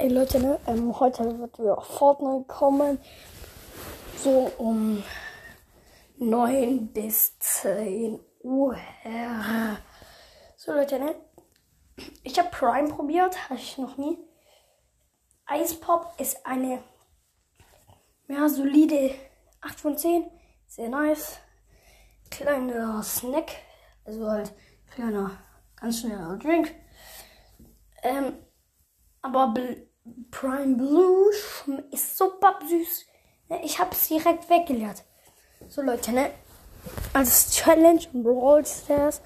Ey Leute, ne? Ähm, heute wird wieder Fortnite kommen. So um 9 bis 10 Uhr. So Leute, ne? Ich habe Prime probiert, hatte ich noch nie. Ice Pop ist eine ja, solide 8 von 10. Sehr nice. Kleiner Snack. Also halt kleiner, ganz schneller Drink. Ähm, aber Prime Blue ist super süß. Ne, ich habe es direkt weggeleert. So Leute, ne? Als Challenge in Brawl Stars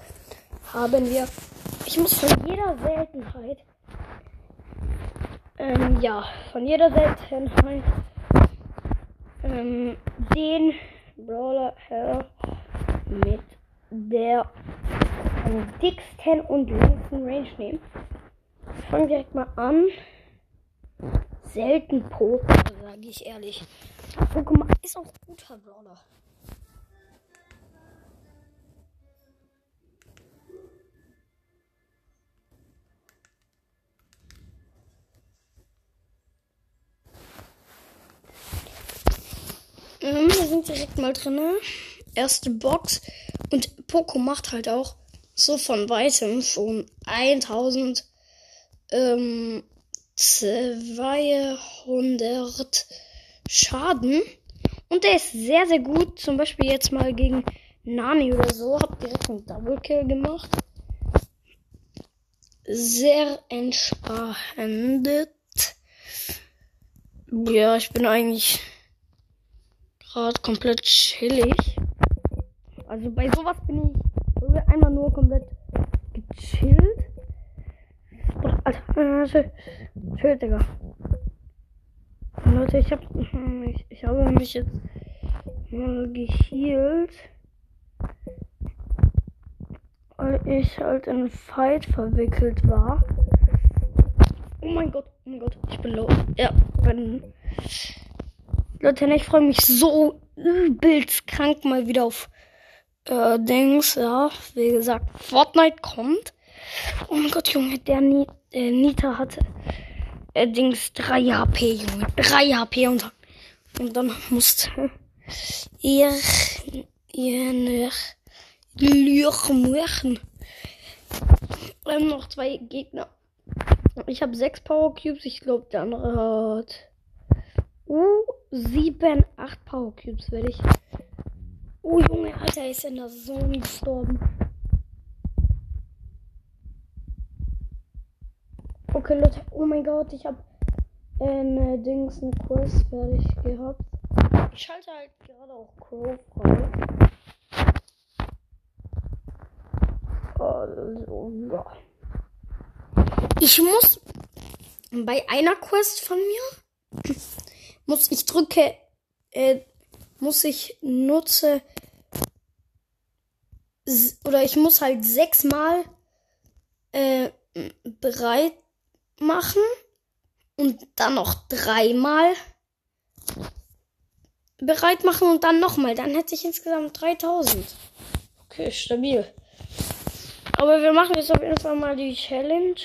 haben wir. Ich muss von jeder Seltenheit. Ähm, ja, von jeder Seltenheit. Ähm, den Brawler her mit der dicksten und längsten Range nehmen. Ich fange direkt mal an. Selten Poker, sage ich ehrlich. Pokémon ist auch guter Brawler. Ähm, wir sind direkt mal drin. Erste Box. Und Poco macht halt auch so von weitem schon 1000 ähm, 200 Schaden. Und der ist sehr, sehr gut. Zum Beispiel jetzt mal gegen Nani oder so. Hab direkt einen Double Kill gemacht. Sehr entspannend. Ja, ich bin eigentlich gerade komplett chillig. Also bei sowas bin ich einmal nur komplett gechillt. Alter, chill, Digga. Leute, ich hab, ich, ich habe mich jetzt mal gehealt. Weil ich halt in einen Fight verwickelt war. Oh mein Gott, oh mein Gott, ich bin low. Ja, bin. Leute, ich freue mich so übelst krank mal wieder auf äh, Dings, ja. Wie gesagt, Fortnite kommt. Oh mein Gott, Junge, der Ni äh, Nita hatte äh, Dings 3 HP, Junge. 3 HP und, und dann musste ihr ihr Lüch machen. Ähm, noch zwei Gegner. Ich habe sechs Power Cubes. Ich glaube, der andere hat uh, sieben, acht Power Cubes werde ich. Oh Junge, Alter, ist in der Zone gestorben. Okay, Leute. Oh mein Gott, ich habe eine Dings, eine Quest fertig gehabt. Ich schalte halt gerade auch Crow frei. Also, ja. Ich muss bei einer Quest von mir muss ich drücke äh, muss ich nutze oder ich muss halt sechsmal äh, bereit machen und dann noch dreimal bereit machen und dann nochmal. Dann hätte ich insgesamt 3000. Okay, stabil. Aber wir machen jetzt auf jeden Fall mal die Challenge.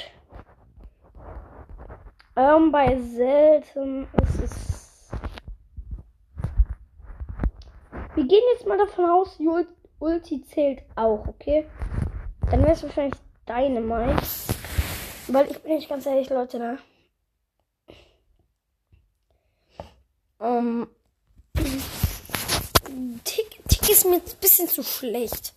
Ähm, bei selten ist es. Wir gehen jetzt mal davon aus, die Ulti zählt auch, okay? Dann wäre es wahrscheinlich deine Dynamite. Weil ich bin nicht ganz ehrlich, Leute, ne? Ähm. Tick, Tick ist mir ein bisschen zu schlecht.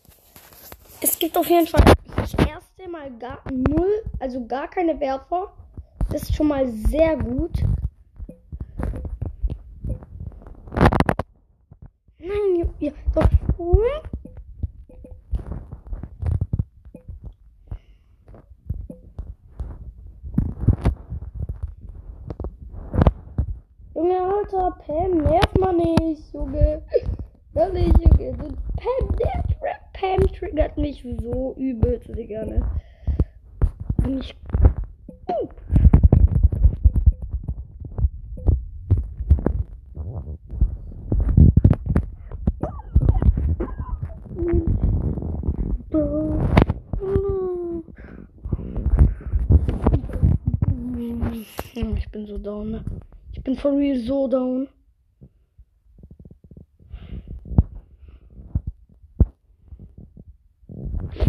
Es gibt auf jeden Fall das erste Mal gar null, also gar keine Werfer. Das ist schon mal sehr gut. Nein, ja, doch. Alter, Pam, nerv mal nicht, Junge. Ehrlich, Junge. So, Pam, nerv, Pam triggert mich so übelst, Digga, ne? Bin ich. Ich bin so down, ne? Ich bin for real so down.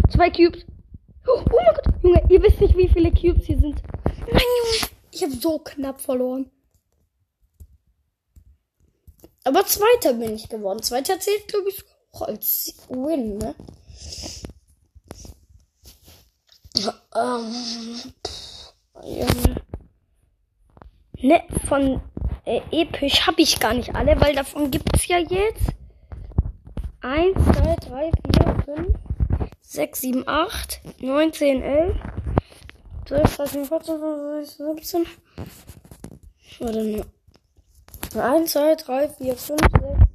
Zwei Cubes. Oh, oh mein Gott, Junge, ihr wisst nicht, wie viele Cubes hier sind. Nein, Junge, ich habe so knapp verloren. Aber Zweiter bin ich geworden. Zweiter zählt, glaube ich, auch als Win, ne? Ähm, Junge. Ne, von äh, episch habe ich gar nicht alle, weil davon gibt es ja jetzt 1, 2, 3, 4, 5, 6, 7, 8, 9, 10, 11, 12, 13, 14, 15, 17. Warte nur. 1, 2, 3, 4, 5, 6,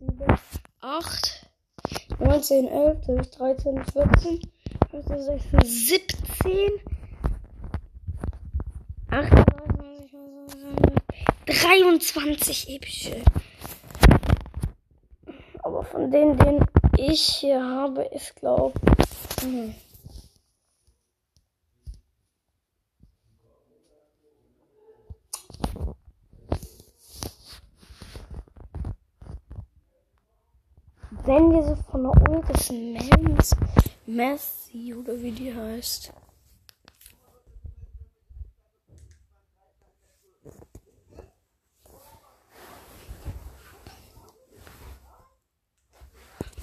7, 8, 9, 10, 11, 12, 13, 14, 15, 16, 17, 18, 23 epische. Aber von denen, den ich hier habe, ist glaube hm. Wenn diese von der Ult ist Mans Messi oder wie die heißt.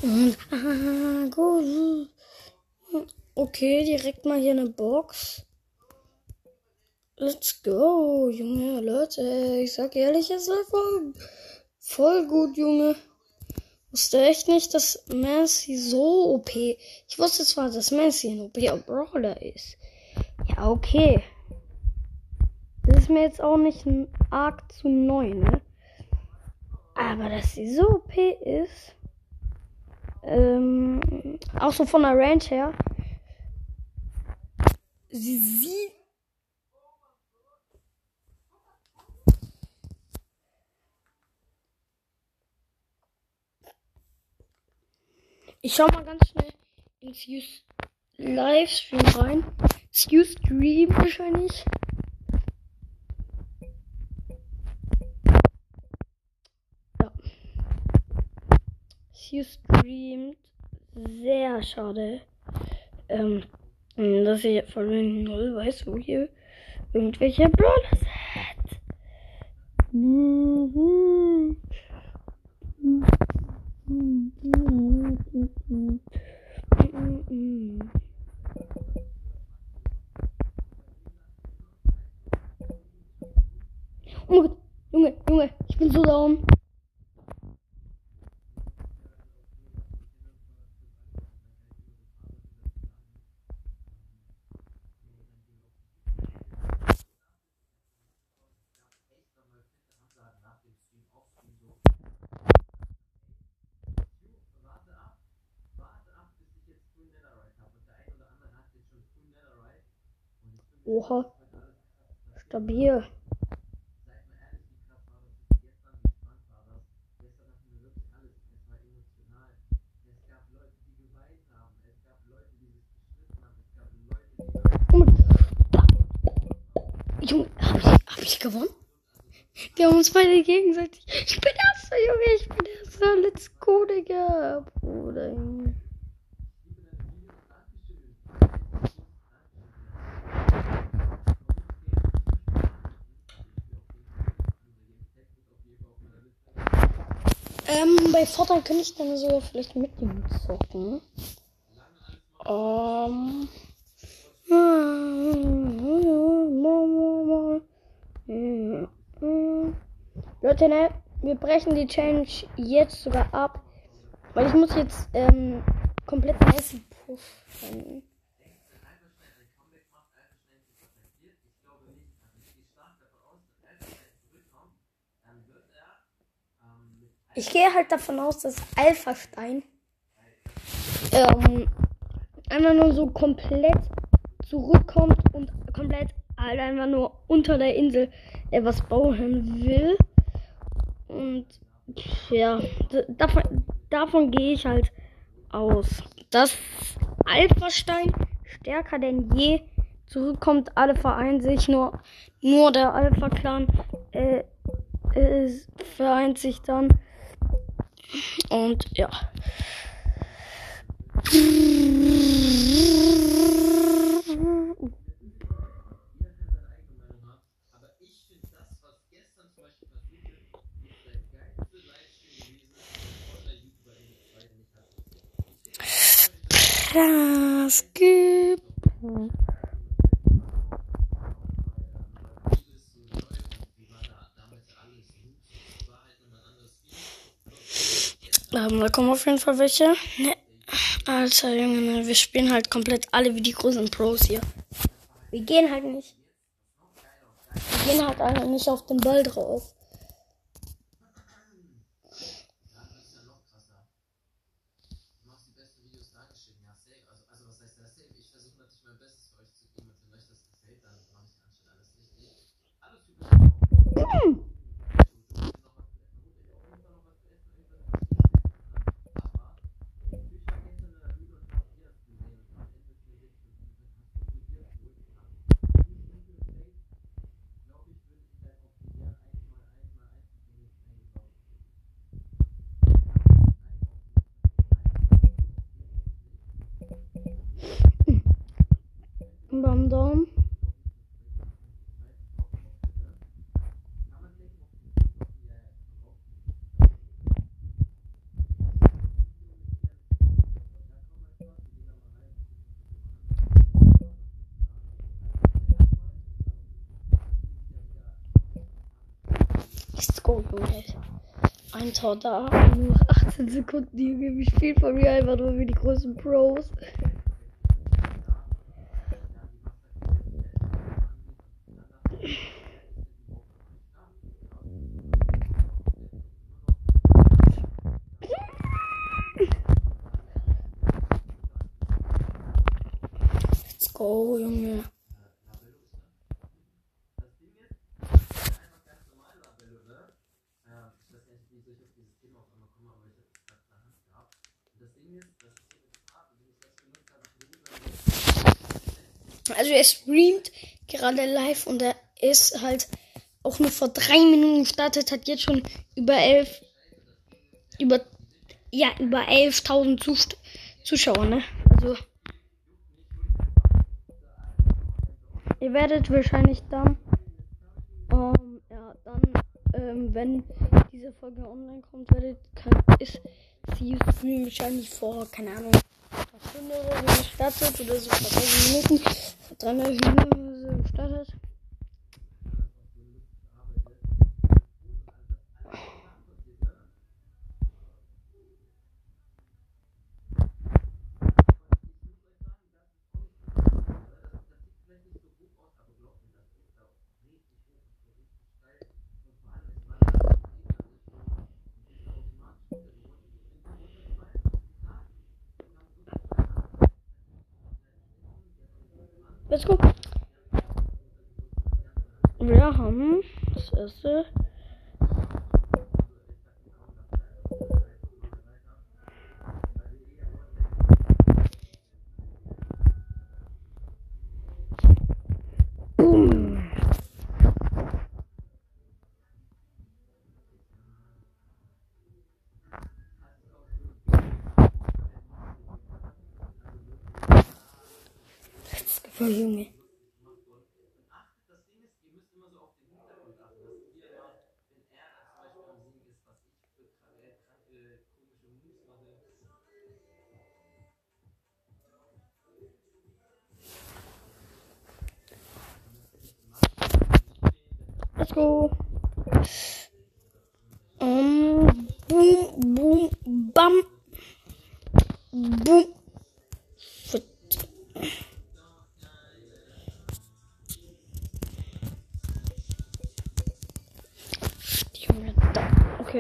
Und, ah, gut. Okay, direkt mal hier eine Box. Let's go, Junge, Leute. Ich sag ehrlich, es war voll, voll gut, Junge. Wusste echt nicht, dass Messi so OP. Ich wusste zwar, dass Messi ein OP Brawler ist. Ja, okay. Das ist mir jetzt auch nicht arg zu neu, ne? Aber dass sie so OP ist. Ähm, auch so von der Range her. Sie sieht. Ich schau mal ganz schnell ins Use Livestream rein. Use Stream wahrscheinlich. Hier streamt. Sehr schade. Ähm, dass ich von null weiß, wo hier irgendwelche Brawler sind. Oh mein Gott, Junge, Junge, ich bin so down. Oha. Stabil. Junge, hab ich, hab ich gewonnen? Wir haben uns beide gegenseitig. Ich bin erster, Junge, ich bin erster. Let's go, Digga. Bruder, Junge. Ähm, bei Fortnite könnte ich dann sogar vielleicht mit ihm zocken. Ähm. Leute, ne? Wir brechen die Challenge jetzt sogar ab. Weil ich muss jetzt ähm, komplett nice pushen. Ich gehe halt davon aus, dass Alpha Stein ähm, einfach nur so komplett zurückkommt und komplett halt einfach nur unter der Insel etwas bauen will. Und ja, davon, davon gehe ich halt aus. Dass Alpha Stein stärker denn je zurückkommt, alle vereinen sich, nur, nur der Alpha-Clan äh, äh, vereint sich dann. Und ja. Das gibt. Ähm, da kommen auf jeden Fall welche. Ne. Alter Junge, ne, wir spielen halt komplett alle wie die großen Pros hier. Wir gehen halt nicht. Wir gehen halt einfach nicht auf den Ball drauf. Bam Daumen. Junge. Ein Tor da, nur 18 Sekunden, Junge. Wir spielen von mir einfach nur wie die großen Pros. Let's go, Junge. Also er streamt gerade live und er ist halt auch nur vor drei Minuten gestartet, hat jetzt schon über elf, über, ja, über 11.000 Zus Zuschauer, ne? Also, ihr werdet wahrscheinlich dann, ähm, ja, dann, ähm, wenn diese Folge online kommt, werdet, kann, ist sie wahrscheinlich vor, keine Ahnung, einer Stunde oder so gestartet oder so vor 30 Minuten, vor 300 Minuten so gestartet. Let's go. Hvor han? Søster. Eh. Let's go, Junge.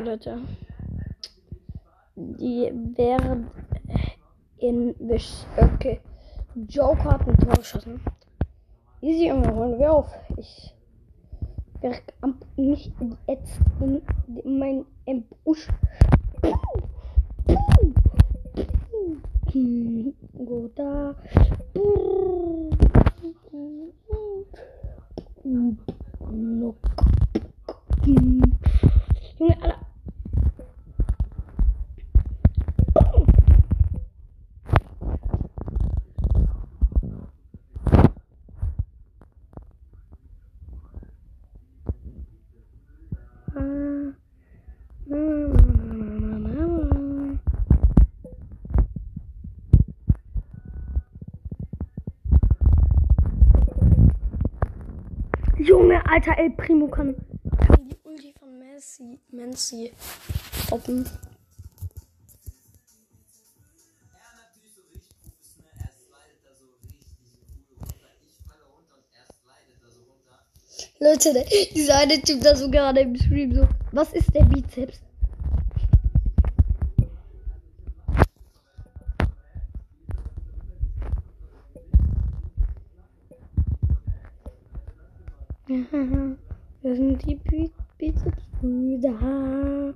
Leute. Die wären in. Okay. Joker hat ein Tor geschossen. Easy, Junge, holen wir auf. Ich verkamp mich jetzt in mein Busch. Gut da. Junge, Alter. Junge, Alter, El Primo kann, kann die Ulti von Messi, Messi stoppen. Leute, dieser eine Typ da so gerade im Stream so, was ist der Bizeps? Wir sind die Bi- Bizepsbrüder.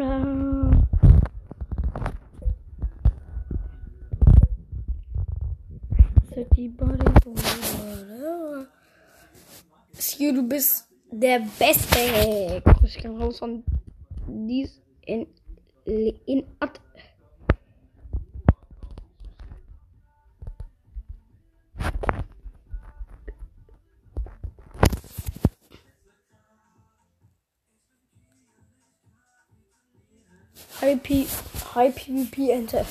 Ah. Set die Bodybuilder. Sio, du bist der Beste. Ich kann raus von dies in, in Ad. High P, High PvP Ente.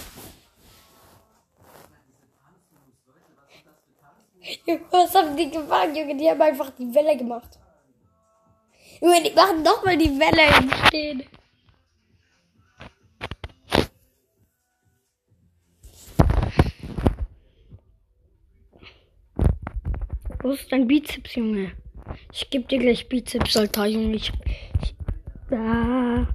Was haben die gemacht, Junge? Die haben einfach die Welle gemacht. Junge, die machen doch mal die Welle entstehen. Wo ist dein Bizeps, Junge? Ich geb dir gleich Bizeps, Alter, Junge. Ich, ich, ah.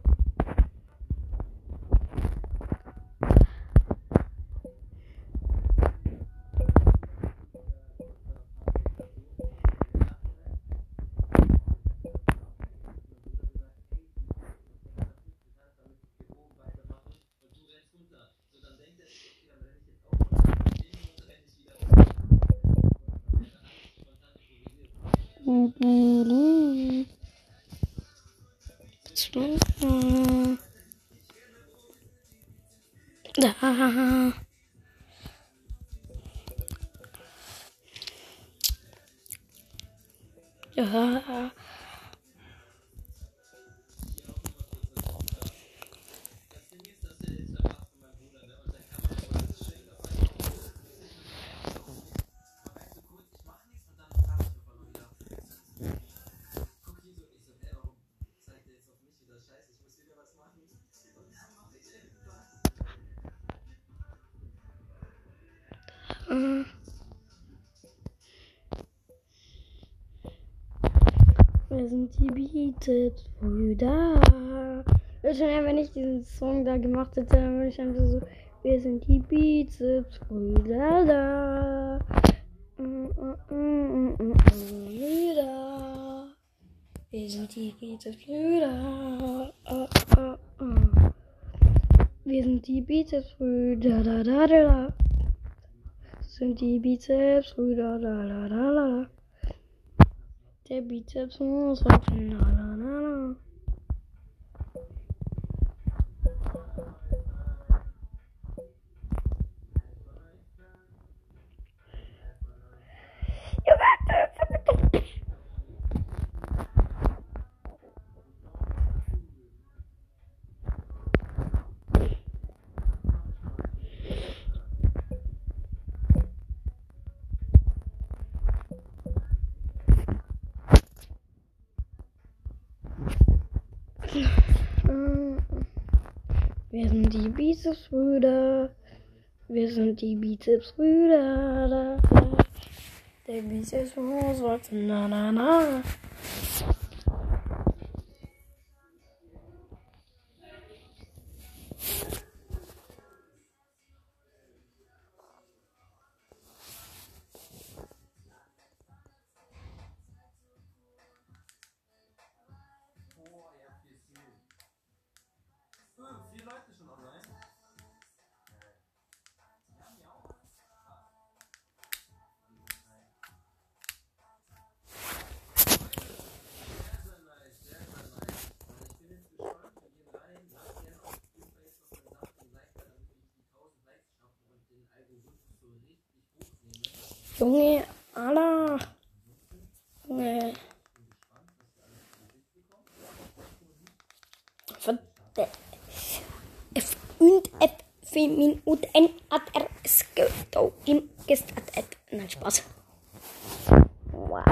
Ja. Sind die Beatles Brüder. Ja, wenn ich diesen Song da gemacht hätte, dann würde ich einfach so, wir sind die Bizeps Brüder da. Wir sind die Bizeps Brüder. Wir sind die Bizeps Brüder. Da, da, da, da. Sind die Bizeps Brüder. Da, da, da, da. Der Bizeps muss wachsen. Na, na, sind die Bizepsbrüder. Wir sind die Bizepsbrüder. Da, da. Der Bizeps muss wachsen. Na, na, na. Junge, Alter. Junge. Und F Femin und N at R S G O im Gest at at. Nein, Spaß. Wow.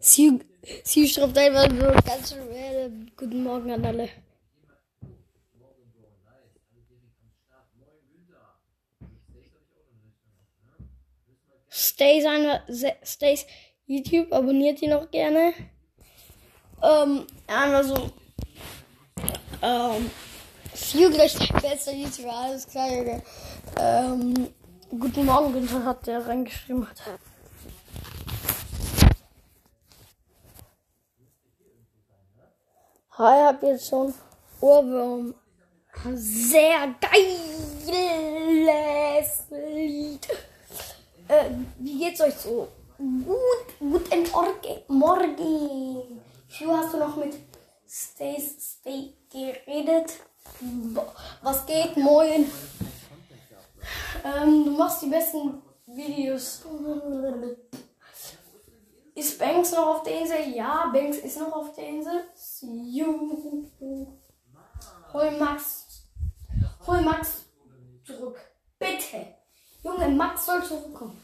Sie, sie schreibt einfach so ganz schwer. Guten Morgen an alle. Stay seine Stays YouTube, abonniert die noch gerne. Ähm, einfach so. Ähm, viel gleich bester YouTuber, alles klar, Junge. Ähm, guten Morgen, Günther hat der reingeschrieben hat. Hi, hab jetzt schon Ohrwurm. Sehr geiles Lied. Äh, wie geht's euch so? Gut, guten Morgen. Schu, hast du noch mit Stace Stay geredet? Was geht? Moin. Ähm, du machst die besten Videos. Ist Banks noch auf der Insel? Ja, Banks ist noch auf der Insel. Juhu. Hol Max. Hol Max zurück. Bitte. Junge, Max soll zurückkommen.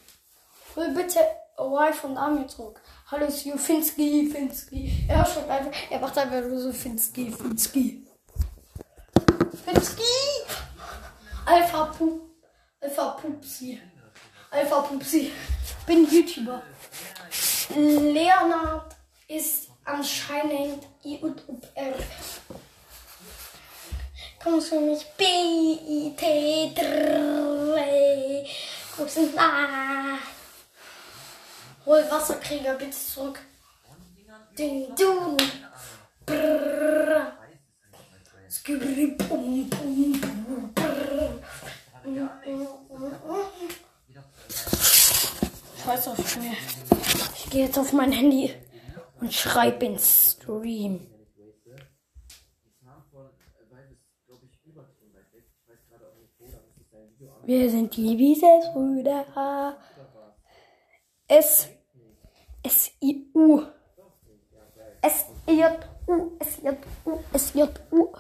Hol bitte Wife und Army zurück. Hallo, Sju, Finski, Finski. Er schreibt einfach, er macht einfach nur so Finski, Finski. Finski! Alpha Pup. Alpha Pupsi. Alpha Pupsi. Bin YouTuber. Leonard ist anscheinend I und R. Kommst du mich? B, I, T, 3. Guckst du nach? Hol Wasserkrieger bitte zurück. Ding, du. Brrr. Skibri, pum, pum, pum, Scheiß auf mir. Ich gehe jetzt auf mein Handy und schreibe ins Stream. Wir sind die Bizeps-Brüder. S. S. I. U. S. J. U. S. J. U. S. J. U.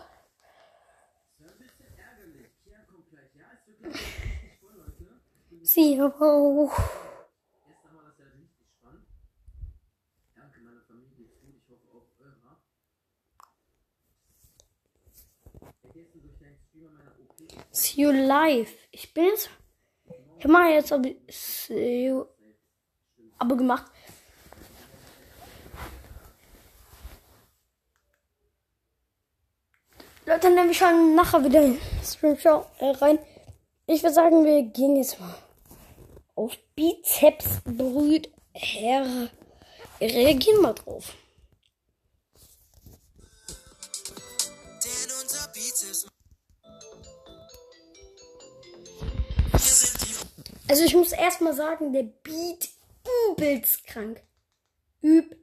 Zero. See you live. Ich bin jetzt. Ich habe jetzt aber, aber gemacht. Leute, dann nehme ich schon nachher wieder in Stream Show äh, rein. Ich würde sagen, wir gehen jetzt mal auf Bizeps Brüd her. Wir reagieren mal drauf. Also ich muss erstmal sagen, der Beat übelst krank. Übelst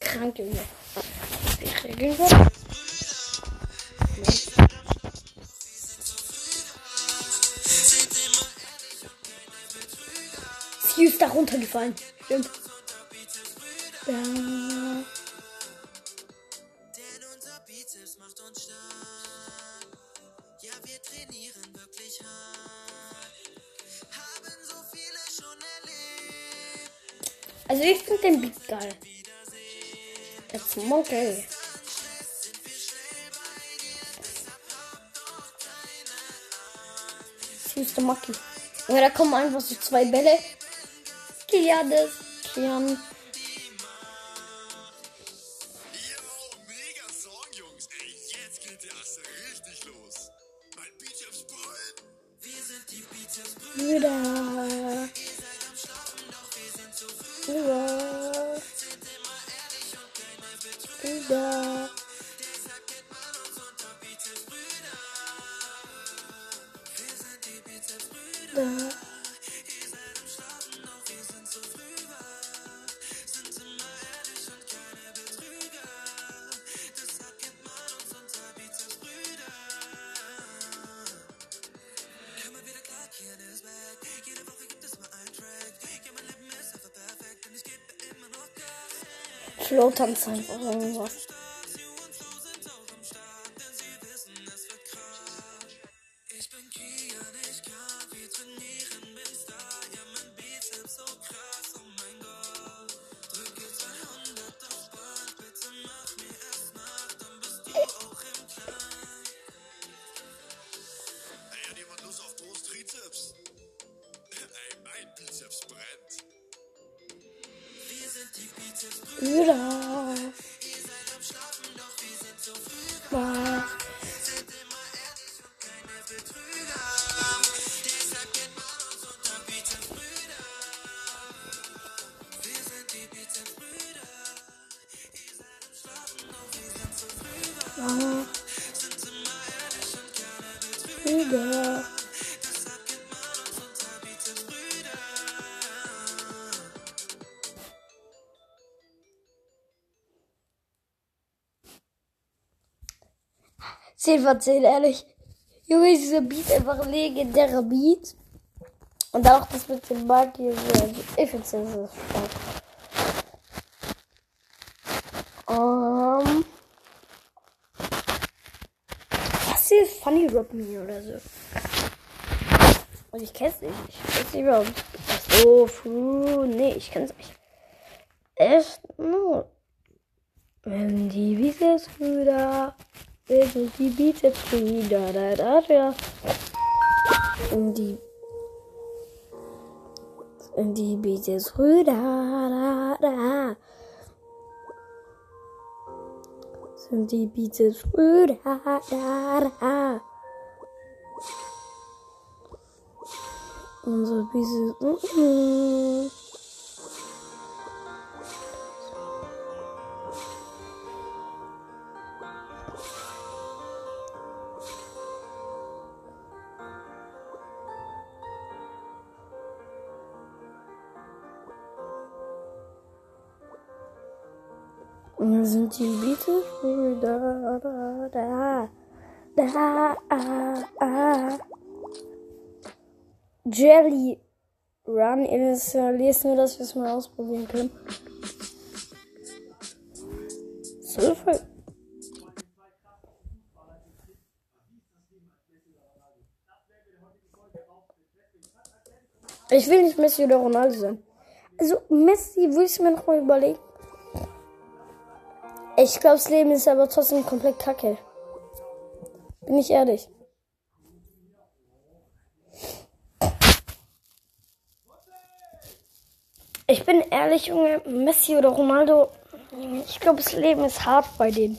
krank, Junge. Ich regeln wir. Sie ist da runtergefallen. Stimmt. Ja. Also ich finde den Beat geil. Jetzt Monkey. Süße Maki. Ja, da kommen einfach so zwei Bälle. Ja, das. Kian. Hauptanzeige oder irgendwas. Ich bin Kia, nicht Kaffee trainiert. 10 von 10, ehrlich. Junge, dieser Beat einfach legendärer Beat. Und auch das mit dem Markt hier. Ich finde es so stark. Ähm. Um, das hier ist Funny Rob Me oder so. Und ich kenn's nicht. Ich weiß nicht warum. So, puh, nee, ich kenn's nicht. Echt? Also die bietet wieder. Da, da, da. Und die. Und die bietet rüder. Da, da. Und die bietet rüder. Da, da. Und so Sind die Beatles-Brüder. Da, da, da, ah, ah. Jelly Run. Lest nur, dass wir es mal ausprobieren können. So voll. Ich will nicht Messi oder Ronaldo sein. Also Messi, wo ich mir noch mal überlegen. Ich glaube, das Leben ist aber trotzdem komplett kacke. Bin ich ehrlich. Ich bin ehrlich, Junge, Messi oder Ronaldo. Ich glaube, das Leben ist hart bei denen.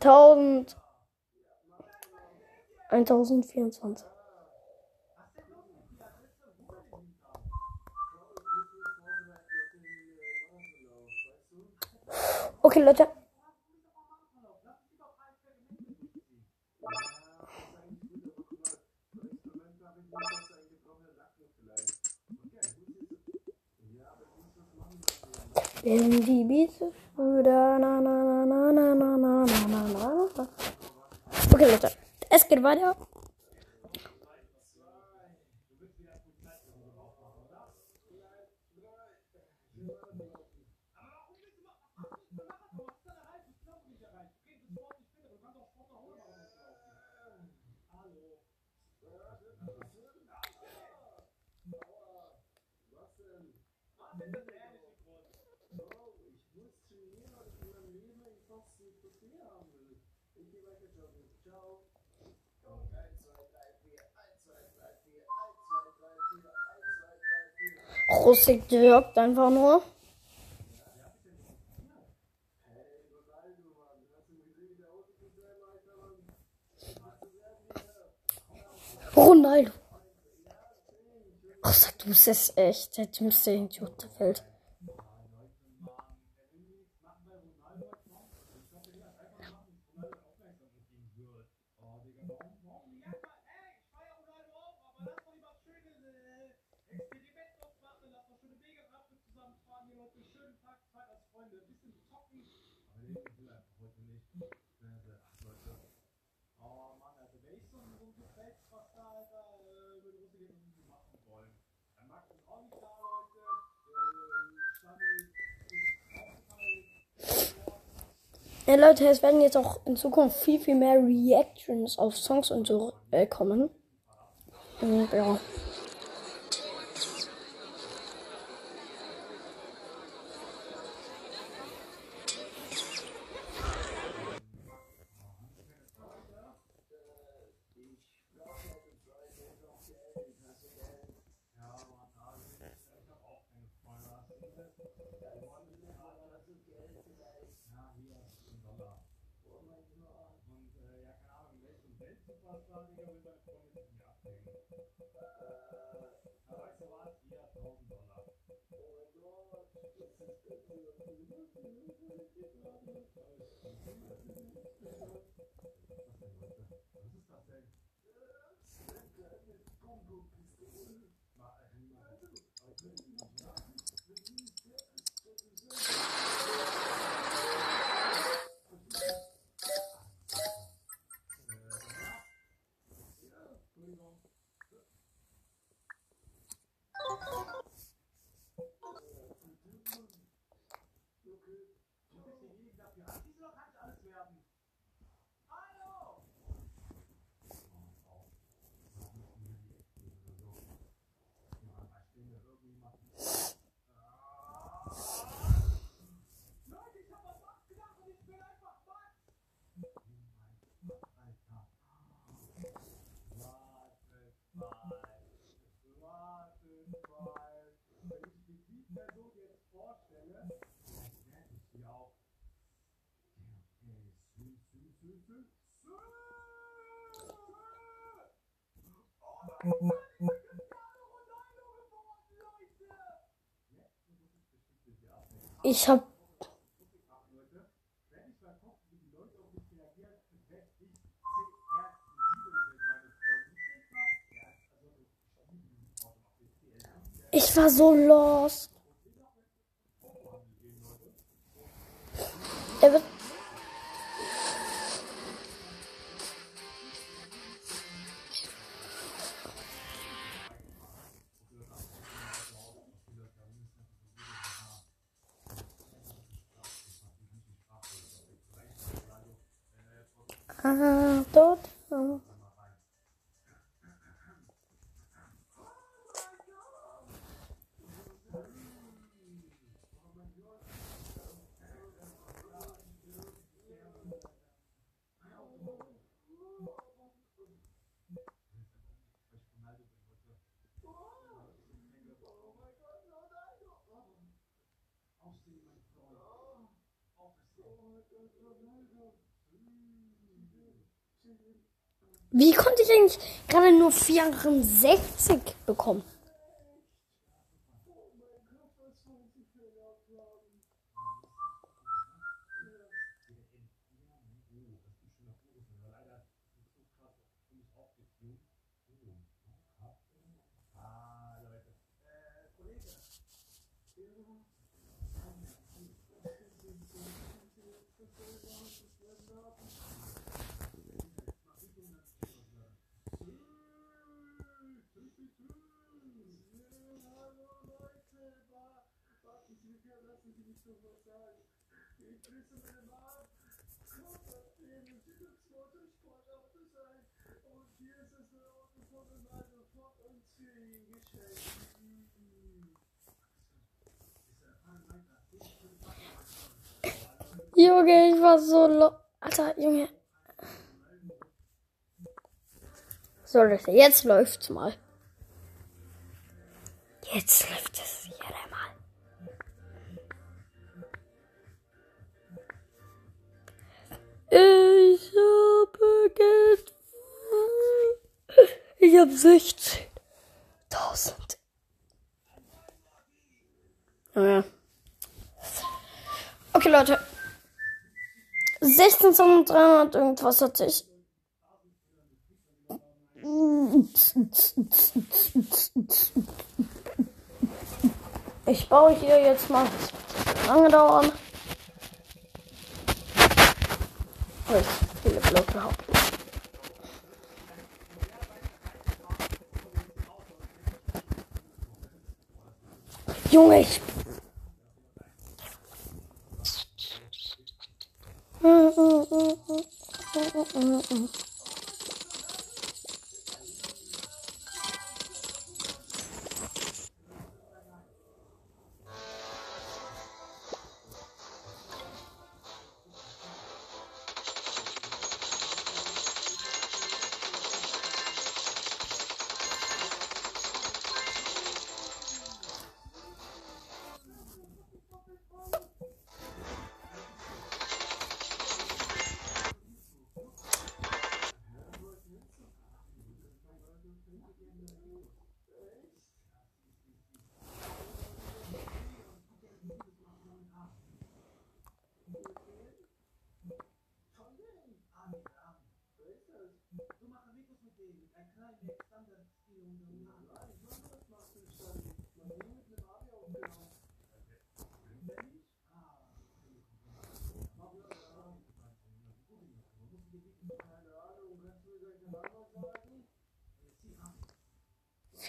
1000. 1024. Okay, Leute. Wenn die Beats Brüder, na na na na na na na na na na. Okay, Leute, es geht weiter. Russik wirkt einfach nur. Ronaldo. Ach, sag du es ist echt der dümmste Idiot der Welt. Ja, Leute, es werden jetzt auch in Zukunft viel, viel mehr Reactions auf Songs und so äh, kommen. Und, ja. Ich hab. Ich war so lost. Er wird. Uh, don't. Oh, my God, oh, my God. Wie konnte ich eigentlich gerade nur 64 bekommen? Junge, ich war so lo Alter, Junge. So, Leute, jetzt läuft's mal. Jetzt läuft es wieder Ich habe Geld. Ich habe 16.000. Naja. Okay, Leute. 16.300 irgendwas hatte ich. Ich baue hier jetzt mal. Lange dauern. Oh, ich bin überhaupt nicht. Junge, ich. Mm-mm-mm-mm.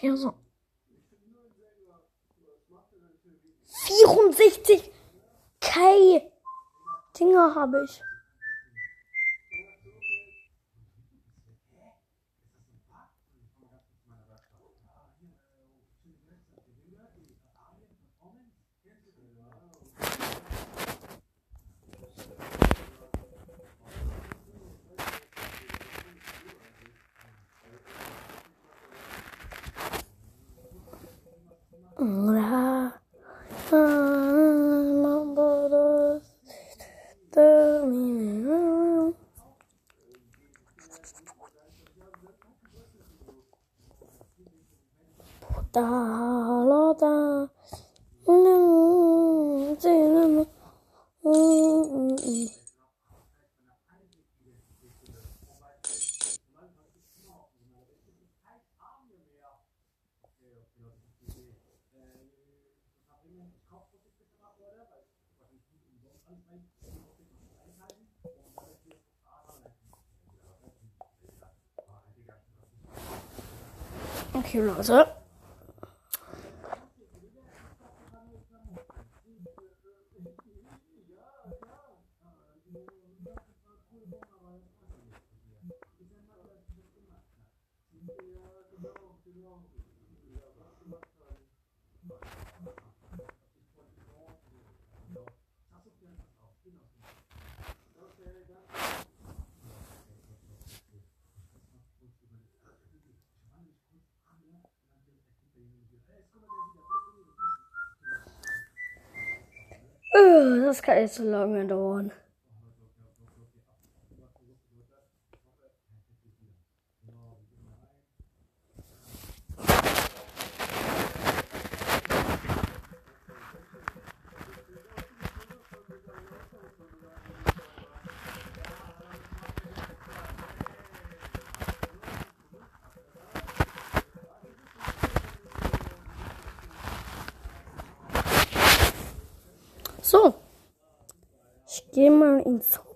Vier so. 64 K Dinger habe ich. Da, la, da, Okay, Leute. Äh, Das kann jetzt so lange dauern. So. Gehe mal ins Hub.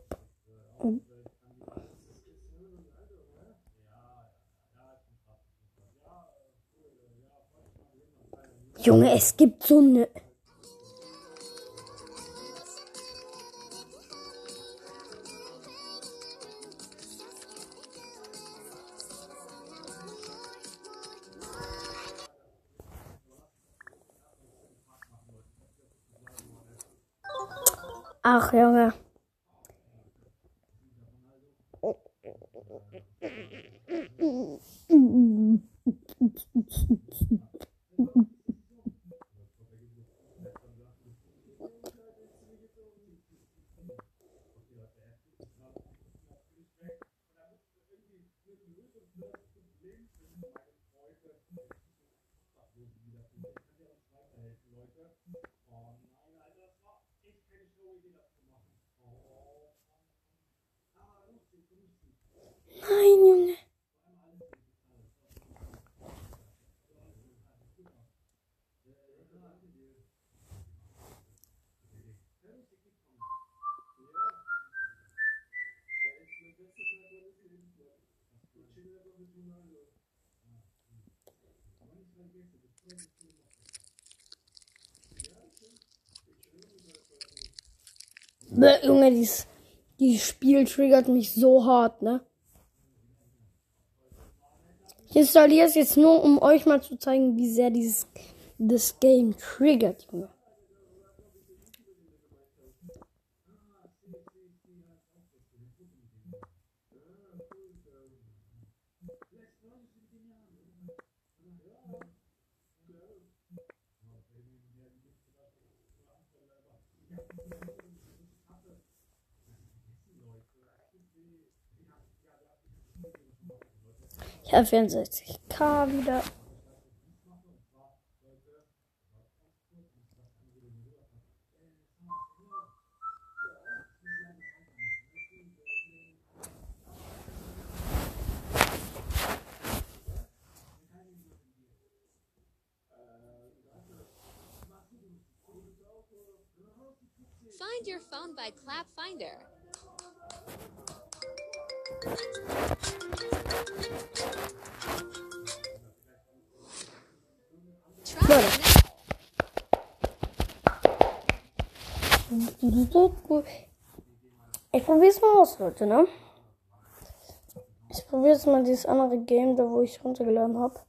Junge, es gibt so eine. Ach, Junge. Nein, Junge. Bäh, Junge, dieses, dieses Spiel triggert mich so hart, ne? Ich installiere es jetzt nur, um euch mal zu zeigen, wie sehr dieses das Game triggert, Junge. Ich habe 64k wieder. Find your phone by Clap Finder. Ich probier's mal aus, Leute, ne? Ich probiere jetzt mal dieses andere Game, da wo ich runtergeladen habe.